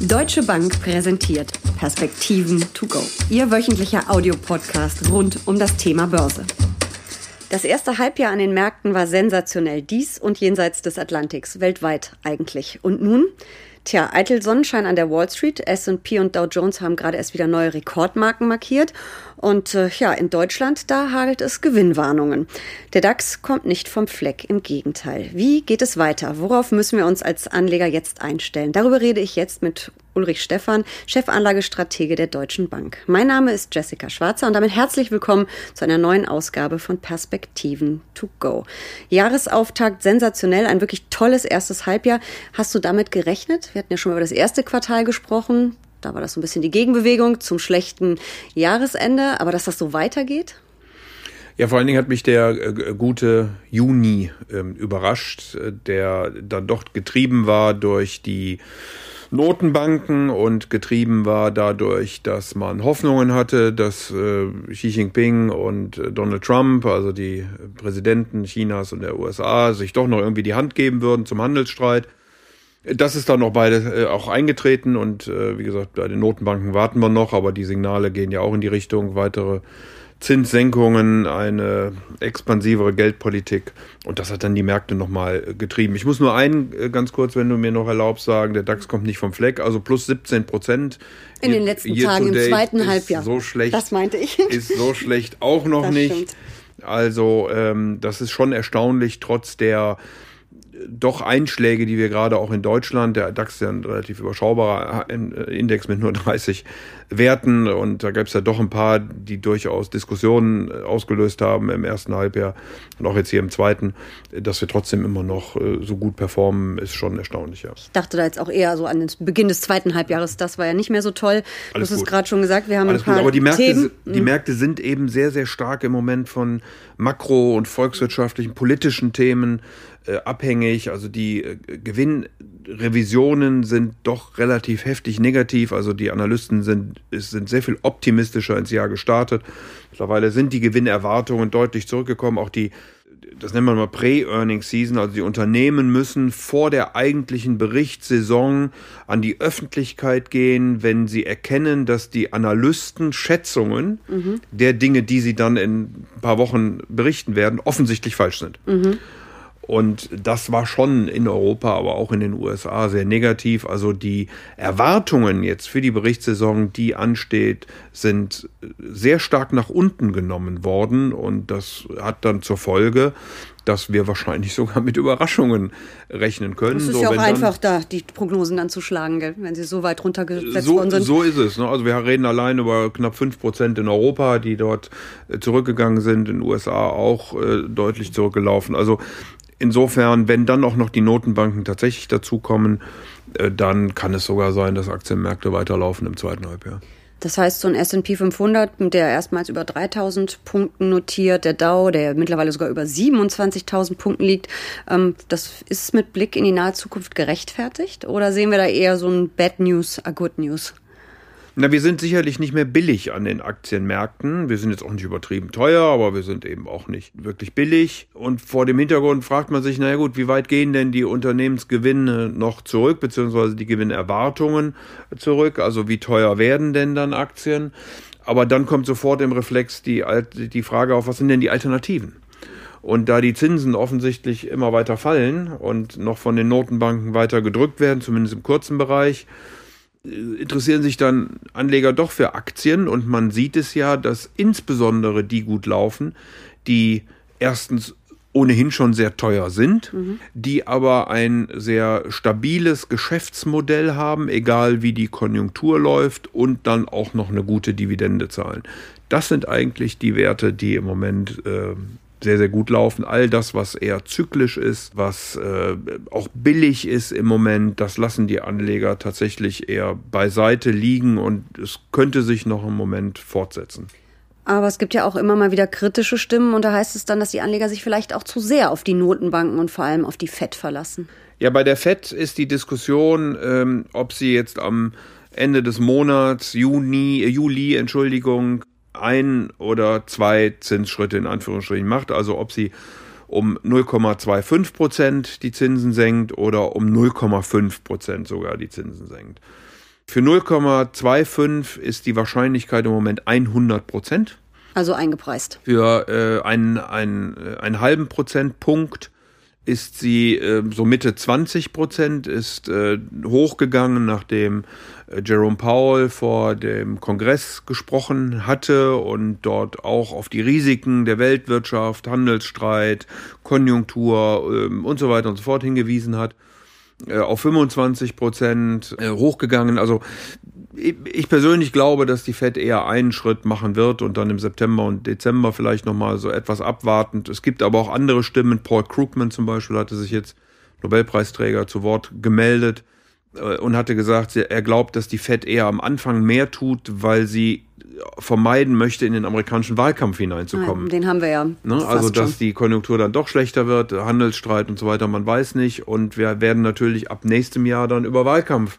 Deutsche Bank präsentiert Perspektiven to go. Ihr wöchentlicher Audiopodcast rund um das Thema Börse. Das erste Halbjahr an den Märkten war sensationell. Dies und jenseits des Atlantiks, weltweit eigentlich. Und nun? Tja, eitel Sonnenschein an der Wall Street. S&P und Dow Jones haben gerade erst wieder neue Rekordmarken markiert. Und äh, ja, in Deutschland, da hagelt es Gewinnwarnungen. Der DAX kommt nicht vom Fleck, im Gegenteil. Wie geht es weiter? Worauf müssen wir uns als Anleger jetzt einstellen? Darüber rede ich jetzt mit Ulrich Stephan, Chefanlagestratege der Deutschen Bank. Mein Name ist Jessica Schwarzer und damit herzlich willkommen zu einer neuen Ausgabe von Perspektiven to go. Jahresauftakt sensationell, ein wirklich tolles erstes Halbjahr. Hast du damit gerechnet? Wir hatten ja schon über das erste Quartal gesprochen. Da war das so ein bisschen die Gegenbewegung zum schlechten Jahresende. Aber dass das so weitergeht? Ja, vor allen Dingen hat mich der äh, gute Juni ähm, überrascht, äh, der dann doch getrieben war durch die Notenbanken und getrieben war dadurch, dass man Hoffnungen hatte, dass äh, Xi Jinping und äh, Donald Trump, also die Präsidenten Chinas und der USA, sich doch noch irgendwie die Hand geben würden zum Handelsstreit. Das ist dann noch beide äh, auch eingetreten und äh, wie gesagt, bei den Notenbanken warten wir noch, aber die Signale gehen ja auch in die Richtung weitere Zinssenkungen, eine expansivere Geldpolitik und das hat dann die Märkte nochmal getrieben. Ich muss nur einen äh, ganz kurz, wenn du mir noch erlaubst, sagen, der DAX kommt nicht vom Fleck, also plus 17 Prozent. In den letzten Tagen im zweiten Halbjahr. So schlecht. Das meinte ich. Ist so schlecht auch noch das nicht. Stimmt. Also ähm, das ist schon erstaunlich, trotz der doch Einschläge, die wir gerade auch in Deutschland, der DAX ist ja ein relativ überschaubarer Index mit nur 30 Werten und da gab es ja doch ein paar, die durchaus Diskussionen äh, ausgelöst haben im ersten Halbjahr und auch jetzt hier im zweiten, dass wir trotzdem immer noch äh, so gut performen, ist schon erstaunlich. Ja. Ich dachte da jetzt auch eher so an den Beginn des zweiten Halbjahres, das war ja nicht mehr so toll. Du hast es gerade schon gesagt, wir haben Alles ein paar gut. Aber die Märkte, Themen. die Märkte sind eben sehr, sehr stark im Moment von makro- und volkswirtschaftlichen, politischen Themen äh, abhängig. Also die äh, Gewinnrevisionen sind doch relativ heftig negativ. Also die Analysten sind, sind sehr viel optimistischer ins Jahr gestartet. Mittlerweile sind die Gewinnerwartungen deutlich zurückgekommen. Auch die das nennt man mal Pre-Earning-Season, also die Unternehmen müssen vor der eigentlichen Berichtssaison an die Öffentlichkeit gehen, wenn sie erkennen, dass die Analysten Schätzungen mhm. der Dinge, die sie dann in ein paar Wochen berichten werden, offensichtlich falsch sind. Mhm. Und das war schon in Europa, aber auch in den USA sehr negativ. Also die Erwartungen jetzt für die Berichtssaison, die ansteht, sind sehr stark nach unten genommen worden. Und das hat dann zur Folge, dass wir wahrscheinlich sogar mit Überraschungen rechnen können. Es ist so, ja auch einfach, da die Prognosen dann zu schlagen, gell? wenn sie so weit runtergesetzt so, worden sind. So ist es. Ne? Also wir reden allein über knapp fünf Prozent in Europa, die dort äh, zurückgegangen sind, in den USA auch äh, deutlich zurückgelaufen. Also Insofern, wenn dann auch noch die Notenbanken tatsächlich dazukommen, äh, dann kann es sogar sein, dass Aktienmärkte weiterlaufen im zweiten Halbjahr. Das heißt, so ein S&P 500, der erstmals über 3000 Punkten notiert, der Dow, der mittlerweile sogar über 27.000 Punkten liegt, ähm, das ist mit Blick in die nahe Zukunft gerechtfertigt? Oder sehen wir da eher so ein Bad News, a Good News? Na, wir sind sicherlich nicht mehr billig an den Aktienmärkten. Wir sind jetzt auch nicht übertrieben teuer, aber wir sind eben auch nicht wirklich billig. Und vor dem Hintergrund fragt man sich, naja gut, wie weit gehen denn die Unternehmensgewinne noch zurück, beziehungsweise die Gewinnerwartungen zurück? Also wie teuer werden denn dann Aktien? Aber dann kommt sofort im Reflex die, die Frage auf, was sind denn die Alternativen? Und da die Zinsen offensichtlich immer weiter fallen und noch von den Notenbanken weiter gedrückt werden, zumindest im kurzen Bereich, interessieren sich dann Anleger doch für Aktien und man sieht es ja, dass insbesondere die gut laufen, die erstens ohnehin schon sehr teuer sind, mhm. die aber ein sehr stabiles Geschäftsmodell haben, egal wie die Konjunktur läuft und dann auch noch eine gute Dividende zahlen. Das sind eigentlich die Werte, die im Moment äh, sehr, sehr gut laufen. All das, was eher zyklisch ist, was äh, auch billig ist im Moment, das lassen die Anleger tatsächlich eher beiseite liegen und es könnte sich noch im Moment fortsetzen. Aber es gibt ja auch immer mal wieder kritische Stimmen und da heißt es dann, dass die Anleger sich vielleicht auch zu sehr auf die Notenbanken und vor allem auf die FED verlassen. Ja, bei der FED ist die Diskussion, ähm, ob sie jetzt am Ende des Monats, Juni, äh, Juli, Entschuldigung, ein oder zwei Zinsschritte in Anführungsstrichen macht, also ob sie um 0,25 Prozent die Zinsen senkt oder um 0,5 Prozent sogar die Zinsen senkt. Für 0,25 ist die Wahrscheinlichkeit im Moment 100 Prozent. Also eingepreist. Für äh, einen, einen, äh, einen halben Prozentpunkt ist sie äh, so Mitte 20 Prozent, ist äh, hochgegangen, nachdem äh, Jerome Powell vor dem Kongress gesprochen hatte und dort auch auf die Risiken der Weltwirtschaft, Handelsstreit, Konjunktur äh, und so weiter und so fort hingewiesen hat. Äh, auf 25 Prozent äh, hochgegangen. Also ich persönlich glaube, dass die Fed eher einen Schritt machen wird und dann im September und Dezember vielleicht nochmal so etwas abwartend. Es gibt aber auch andere Stimmen. Paul Krugman zum Beispiel hatte sich jetzt Nobelpreisträger zu Wort gemeldet äh, und hatte gesagt, er glaubt, dass die Fed eher am Anfang mehr tut, weil sie vermeiden möchte, in den amerikanischen Wahlkampf hineinzukommen. Den haben wir ja. Ne? Also, dass schon. die Konjunktur dann doch schlechter wird, Handelsstreit und so weiter, man weiß nicht. Und wir werden natürlich ab nächstem Jahr dann über Wahlkampf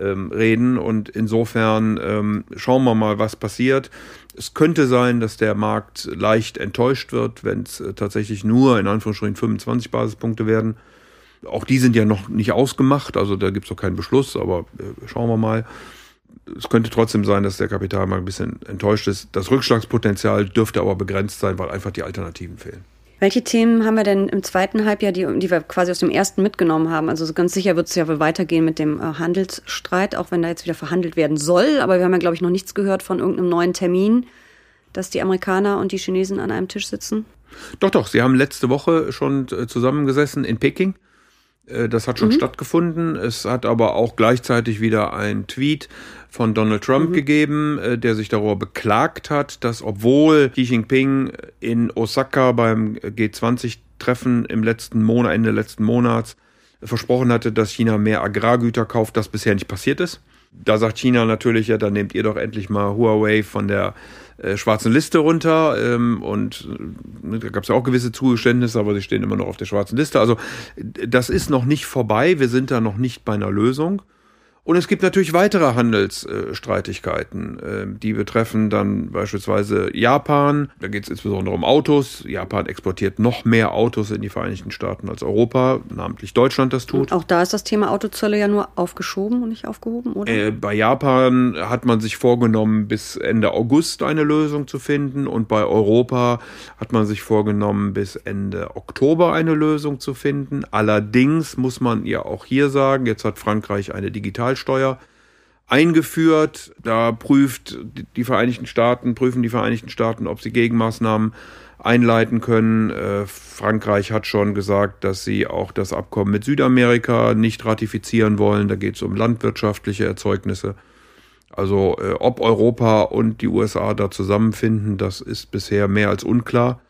ähm, reden. Und insofern ähm, schauen wir mal, was passiert. Es könnte sein, dass der Markt leicht enttäuscht wird, wenn es äh, tatsächlich nur in Anführungsstrichen 25 Basispunkte werden. Auch die sind ja noch nicht ausgemacht, also da gibt es noch keinen Beschluss, aber äh, schauen wir mal. Es könnte trotzdem sein, dass der Kapitalmarkt ein bisschen enttäuscht ist. Das Rückschlagspotenzial dürfte aber begrenzt sein, weil einfach die Alternativen fehlen. Welche Themen haben wir denn im zweiten Halbjahr, die, die wir quasi aus dem ersten mitgenommen haben? Also ganz sicher wird es ja wohl weitergehen mit dem äh, Handelsstreit, auch wenn da jetzt wieder verhandelt werden soll. Aber wir haben ja, glaube ich, noch nichts gehört von irgendeinem neuen Termin, dass die Amerikaner und die Chinesen an einem Tisch sitzen. Doch, doch. Sie haben letzte Woche schon äh, zusammengesessen in Peking. Äh, das hat schon mhm. stattgefunden. Es hat aber auch gleichzeitig wieder ein Tweet von Donald Trump mhm. gegeben, äh, der sich darüber beklagt hat, dass obwohl Xi Jinping in Osaka beim G20-Treffen im letzten Monat, Ende letzten Monats versprochen hatte, dass China mehr Agrargüter kauft, das bisher nicht passiert ist. Da sagt China natürlich, ja, dann nehmt ihr doch endlich mal Huawei von der äh, schwarzen Liste runter. Ähm, und äh, da gab es ja auch gewisse Zugeständnisse, aber sie stehen immer noch auf der schwarzen Liste. Also das ist noch nicht vorbei. Wir sind da noch nicht bei einer Lösung. Und es gibt natürlich weitere Handelsstreitigkeiten, äh, die betreffen dann beispielsweise Japan. Da geht es insbesondere um Autos. Japan exportiert noch mehr Autos in die Vereinigten Staaten als Europa, namentlich Deutschland das tut. Und auch da ist das Thema Autozölle ja nur aufgeschoben und nicht aufgehoben, oder? Äh, bei Japan hat man sich vorgenommen, bis Ende August eine Lösung zu finden. Und bei Europa hat man sich vorgenommen, bis Ende Oktober eine Lösung zu finden. Allerdings muss man ja auch hier sagen, jetzt hat Frankreich eine Digital Kapitalsteuer eingeführt. Da prüft die Vereinigten Staaten, prüfen die Vereinigten Staaten, ob sie Gegenmaßnahmen einleiten können. Äh, Frankreich hat schon gesagt, dass sie auch das Abkommen mit Südamerika nicht ratifizieren wollen. Da geht es um landwirtschaftliche Erzeugnisse. Also äh, ob Europa und die USA da zusammenfinden, das ist bisher mehr als unklar.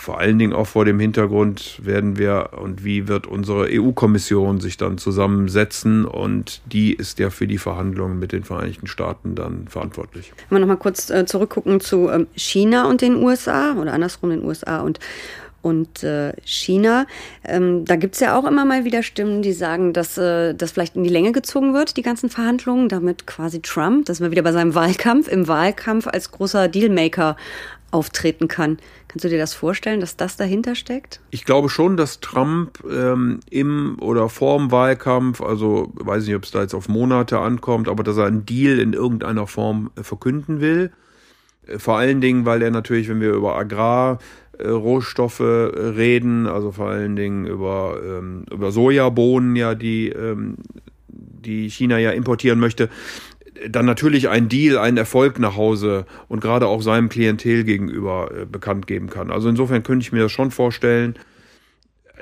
Vor allen Dingen auch vor dem Hintergrund werden wir und wie wird unsere EU-Kommission sich dann zusammensetzen und die ist ja für die Verhandlungen mit den Vereinigten Staaten dann verantwortlich. Wenn wir nochmal kurz äh, zurückgucken zu ähm, China und den USA oder andersrum den USA und und äh, China. Ähm, da gibt's ja auch immer mal wieder Stimmen, die sagen, dass äh, das vielleicht in die Länge gezogen wird, die ganzen Verhandlungen, damit quasi Trump, dass wir wieder bei seinem Wahlkampf, im Wahlkampf als großer Dealmaker auftreten kann. Kannst du dir das vorstellen, dass das dahinter steckt? Ich glaube schon, dass Trump ähm, im oder vorm Wahlkampf, also weiß nicht, ob es da jetzt auf Monate ankommt, aber dass er einen Deal in irgendeiner Form äh, verkünden will. Äh, vor allen Dingen, weil er natürlich, wenn wir über Agrarrohstoffe äh, reden, also vor allen Dingen über, ähm, über Sojabohnen, ja, die, ähm, die China ja importieren möchte, dann natürlich ein Deal, einen Erfolg nach Hause und gerade auch seinem Klientel gegenüber äh, bekannt geben kann. Also insofern könnte ich mir das schon vorstellen,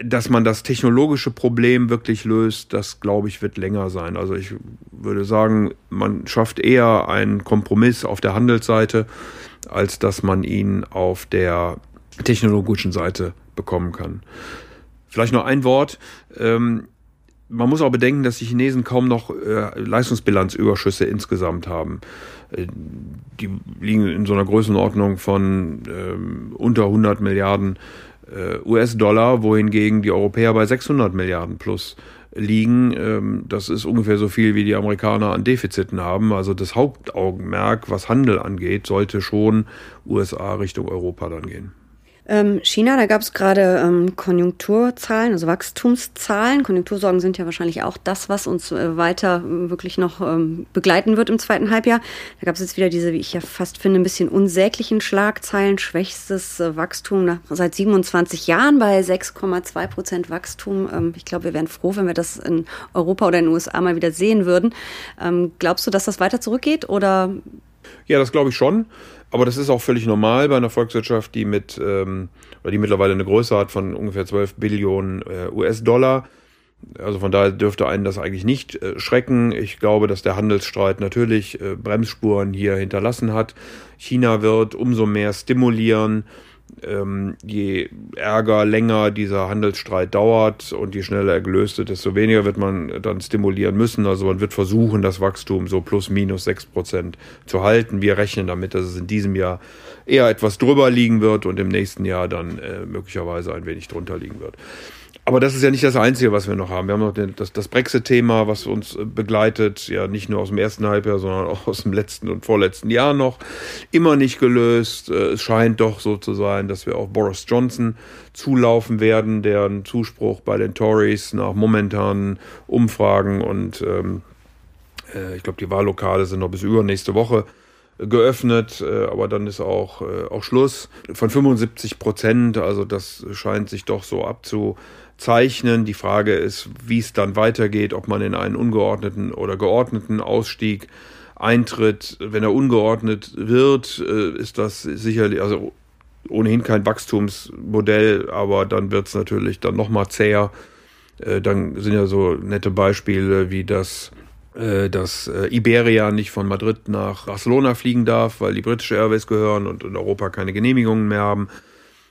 dass man das technologische Problem wirklich löst, das glaube ich wird länger sein. Also ich würde sagen, man schafft eher einen Kompromiss auf der Handelsseite, als dass man ihn auf der technologischen Seite bekommen kann. Vielleicht noch ein Wort. Ähm, man muss auch bedenken, dass die Chinesen kaum noch äh, Leistungsbilanzüberschüsse insgesamt haben. Äh, die liegen in so einer Größenordnung von äh, unter 100 Milliarden US-Dollar, wohingegen die Europäer bei 600 Milliarden plus liegen. Ähm, das ist ungefähr so viel, wie die Amerikaner an Defiziten haben. Also das Hauptaugenmerk, was Handel angeht, sollte schon USA Richtung Europa dann gehen. Ähm, China, da gab es gerade ähm, Konjunkturzahlen, also Wachstumszahlen. Konjunktursorgen sind ja wahrscheinlich auch das, was uns äh, weiter äh, wirklich noch ähm, begleiten wird im zweiten Halbjahr. Da gab es jetzt wieder diese, wie ich ja fast finde, ein bisschen unsäglichen Schlagzeilen. Schwächstes äh, Wachstum nach, seit 27 Jahren bei 6,2 Prozent Wachstum. Ähm, ich glaube, wir wären froh, wenn wir das in Europa oder in den USA mal wieder sehen würden. Ähm, glaubst du, dass das weiter zurückgeht oder? Ja, das glaube ich schon. Aber das ist auch völlig normal bei einer Volkswirtschaft, die mit ähm, oder die mittlerweile eine Größe hat von ungefähr 12 Billionen äh, US-Dollar. Also von daher dürfte einen das eigentlich nicht äh, schrecken. Ich glaube, dass der Handelsstreit natürlich äh, Bremsspuren hier hinterlassen hat. China wird umso mehr stimulieren, ähm, je ärger, länger dieser Handelsstreit dauert und je schneller er gelöst wird, desto weniger wird man dann stimulieren müssen. Also man wird versuchen, das Wachstum so plus minus sechs Prozent zu halten. Wir rechnen damit, dass es in diesem Jahr eher etwas drüber liegen wird und im nächsten Jahr dann äh, möglicherweise ein wenig drunter liegen wird. Aber das ist ja nicht das Einzige, was wir noch haben. Wir haben noch den, das, das Brexit-Thema, was uns äh, begleitet, ja nicht nur aus dem ersten Halbjahr, sondern auch aus dem letzten und vorletzten Jahr noch. Immer nicht gelöst. Äh, es scheint doch so zu sein, dass wir auch Boris Johnson zulaufen werden, deren Zuspruch bei den Tories nach momentanen Umfragen und ähm, äh, ich glaube, die Wahllokale sind noch bis übernächste Woche geöffnet, aber dann ist auch, auch Schluss. Von 75 Prozent, also das scheint sich doch so abzu, zeichnen. Die Frage ist, wie es dann weitergeht, ob man in einen ungeordneten oder geordneten Ausstieg eintritt. Wenn er ungeordnet wird, äh, ist das sicherlich, also ohnehin kein Wachstumsmodell, aber dann wird es natürlich dann nochmal zäher. Äh, dann sind ja so nette Beispiele wie das äh, dass Iberia nicht von Madrid nach Barcelona fliegen darf, weil die britische Airways gehören und in Europa keine Genehmigungen mehr haben.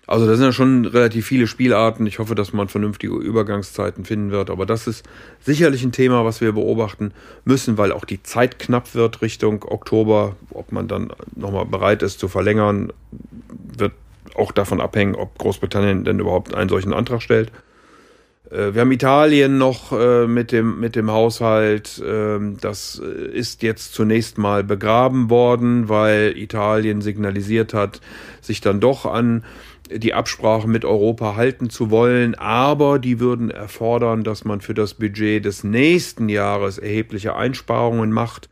Also da sind ja schon relativ viele Spielarten. Ich hoffe, dass man vernünftige Übergangszeiten finden wird. Aber das ist sicherlich ein Thema, was wir beobachten müssen, weil auch die Zeit knapp wird Richtung Oktober. Ob man dann nochmal bereit ist zu verlängern, wird auch davon abhängen, ob Großbritannien denn überhaupt einen solchen Antrag stellt. Äh, wir haben Italien noch äh, mit, dem, mit dem Haushalt. Ähm, das äh, ist jetzt zunächst mal begraben worden, weil Italien signalisiert hat, sich dann doch an die Absprache mit Europa halten zu wollen, aber die würden erfordern, dass man für das Budget des nächsten Jahres erhebliche Einsparungen macht.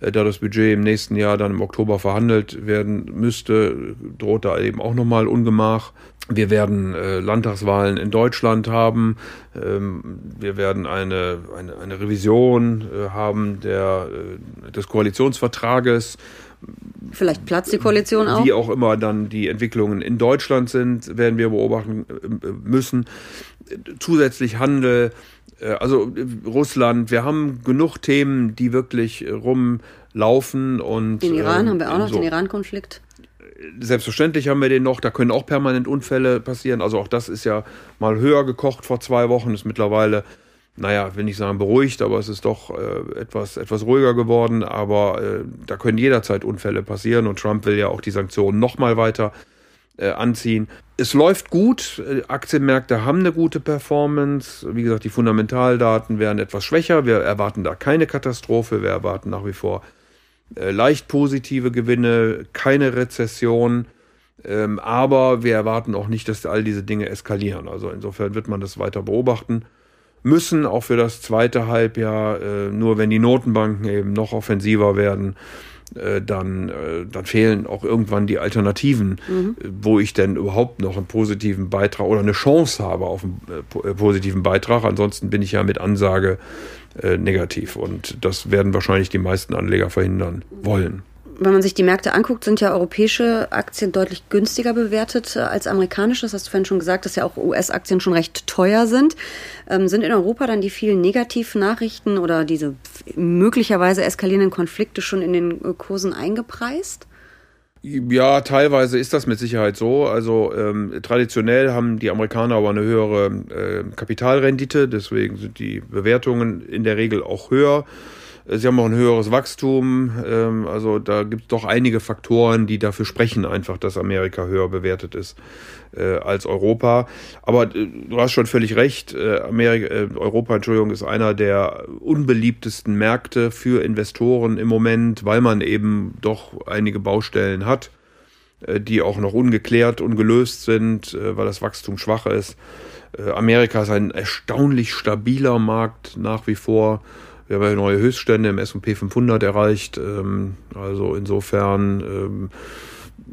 Äh, da das Budget im nächsten Jahr dann im Oktober verhandelt werden müsste, droht da eben auch nochmal Ungemach. Wir werden äh, Landtagswahlen in Deutschland haben. Ähm, wir werden eine, eine, eine Revision äh, haben der, äh, des Koalitionsvertrages Vielleicht platzt die Koalition auch. Wie auch immer dann die Entwicklungen in Deutschland sind, werden wir beobachten äh, müssen. Zusätzlich Handel, äh, also äh, Russland, wir haben genug Themen, die wirklich rumlaufen und. Den Iran ähm, haben wir auch noch, so. den Iran-Konflikt. Selbstverständlich haben wir den noch, da können auch permanent Unfälle passieren. Also auch das ist ja mal höher gekocht vor zwei Wochen, ist mittlerweile naja, will nicht sagen beruhigt, aber es ist doch äh, etwas, etwas ruhiger geworden. Aber äh, da können jederzeit Unfälle passieren und Trump will ja auch die Sanktionen nochmal weiter äh, anziehen. Es läuft gut, äh, Aktienmärkte haben eine gute Performance. Wie gesagt, die Fundamentaldaten werden etwas schwächer. Wir erwarten da keine Katastrophe, wir erwarten nach wie vor äh, leicht positive Gewinne, keine Rezession. Ähm, aber wir erwarten auch nicht, dass all diese Dinge eskalieren. Also insofern wird man das weiter beobachten müssen, auch für das zweite Halbjahr. Äh, nur wenn die Notenbanken eben noch offensiver werden, äh, dann, äh, dann fehlen auch irgendwann die Alternativen, mhm. wo ich denn überhaupt noch einen positiven Beitrag oder eine Chance habe auf einen positiven Beitrag. Ansonsten bin ich ja mit Ansage negativ und das werden wahrscheinlich die meisten Anleger verhindern wollen wenn man sich die Märkte anguckt, sind ja europäische Aktien deutlich günstiger bewertet äh, als amerikanische. Das hast du vorhin schon gesagt, dass ja auch US-Aktien schon recht teuer sind. Ähm, sind in Europa dann die vielen negativen Nachrichten oder diese möglicherweise eskalierenden Konflikte schon in den äh, Kursen eingepreist? Ja, teilweise ist das mit Sicherheit so. Also ähm, traditionell haben die Amerikaner aber eine höhere äh, Kapitalrendite, deswegen sind die Bewertungen in der Regel auch höher. Sie haben auch ein höheres Wachstum. Ähm, also da gibt es doch einige Faktoren, die dafür sprechen, einfach, dass Amerika höher bewertet ist äh, als Europa. Aber äh, du hast schon völlig recht. Äh, Amerika, Europa, Entschuldigung, ist einer der unbeliebtesten Märkte für Investoren im Moment, weil man eben doch einige Baustellen hat. die auch noch ungeklärt, ungelöst sind, äh, weil das Wachstum schwach ist. Amerika ist ein erstaunlich stabiler Markt nach wie vor. Wir haben ja neue Höchststände im S&P 500 erreicht. Ähm, also insofern ähm,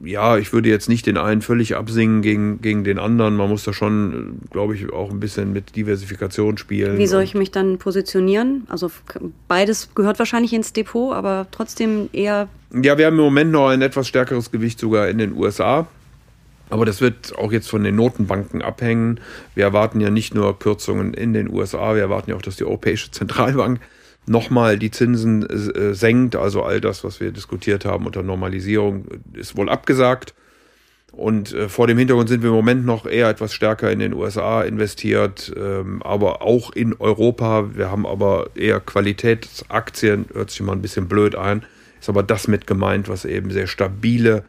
ja, ich würde jetzt nicht den einen völlig absingen gegen, gegen den anderen. Man muss da schon, glaube ich, auch ein bisschen mit Diversifikation spielen. Wie soll ich mich dann positionieren? Also beides gehört wahrscheinlich ins Depot, aber trotzdem eher. Ja, wir haben im Moment noch ein etwas stärkeres Gewicht sogar in den USA. Aber das wird auch jetzt von den Notenbanken abhängen. Wir erwarten ja nicht nur Kürzungen in den USA, wir erwarten ja auch, dass die Europäische Zentralbank nochmal die Zinsen äh, senkt. Also all das, was wir diskutiert haben unter Normalisierung, ist wohl abgesagt. Und äh, vor dem Hintergrund sind wir im Moment noch eher etwas stärker in den USA investiert, ähm, aber auch in Europa. Wir haben aber eher Qualitätsaktien, hört sich mal ein bisschen blöd ein, ist aber das mit gemeint, was eben sehr stabile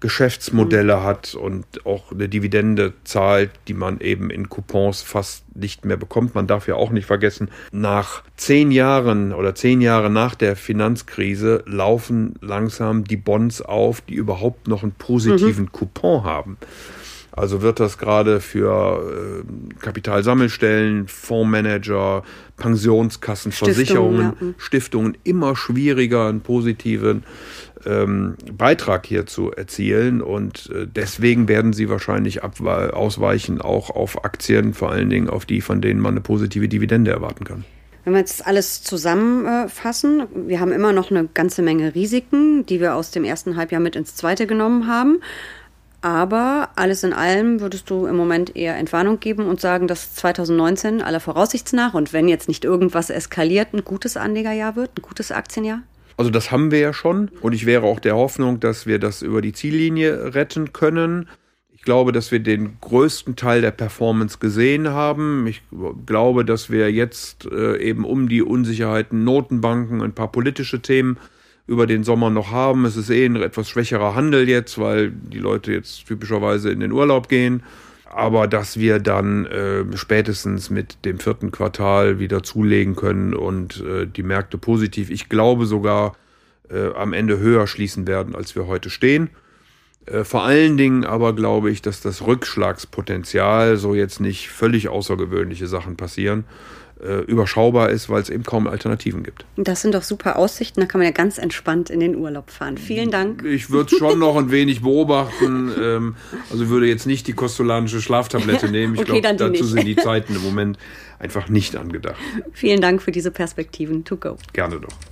Geschäftsmodelle mhm. hat und auch eine Dividende zahlt, die man eben in Coupons fast nicht mehr bekommt. Man darf ja auch nicht vergessen, nach zehn Jahren oder zehn Jahre nach der Finanzkrise laufen langsam die Bonds auf, die überhaupt noch einen positiven mhm. Coupon haben. Also wird das gerade für äh, Kapitalsammelstellen, Fondsmanager, Pensionskassen, Stiftungen, Versicherungen, ja. Mhm. Stiftungen immer schwieriger, einen positiven ähm, Beitrag hier zu erzielen. Und äh, deswegen werden sie wahrscheinlich ausweichen, auch auf Aktien, vor allen Dingen auf die, von denen man eine positive Dividende erwarten kann. Wenn wir jetzt alles zusammenfassen, wir haben immer noch eine ganze Menge Risiken, die wir aus dem ersten Halbjahr mit ins zweite genommen haben. Aber alles in allem würdest du im Moment eher Entwarnung geben und sagen, dass 2019 aller Voraussicht nach und wenn jetzt nicht irgendwas eskaliert, ein gutes Anlegerjahr wird, ein gutes Aktienjahr? Also das haben wir ja schon und ich wäre auch der Hoffnung, dass wir das über die Ziellinie retten können. Ich glaube, dass wir den größten Teil der Performance gesehen haben. Ich glaube, dass wir jetzt äh, eben um die Unsicherheiten Notenbanken, ein paar politische Themen über den Sommer noch haben. Es ist eh ein etwas schwächerer Handel jetzt, weil die Leute jetzt typischerweise in den Urlaub gehen. Aber dass wir dann äh, spätestens mit dem vierten Quartal wieder zulegen können und äh, die Märkte positiv, ich glaube sogar äh, am Ende höher schließen werden, als wir heute stehen. Äh, vor allen Dingen aber glaube ich, dass das Rückschlagspotenzial, so jetzt nicht völlig außergewöhnliche Sachen passieren, äh, überschaubar ist, weil es eben kaum Alternativen gibt. Das sind doch super Aussichten, da kann man ja ganz entspannt in den Urlaub fahren. Vielen Dank. Ich würde schon noch ein wenig beobachten. Ähm, also würde jetzt nicht die kostolanische Schlaftablette nehmen. Ich okay, glaube, dazu nicht. sind die Zeiten im Moment einfach nicht angedacht. Vielen Dank für diese Perspektiven. To go. Gerne doch.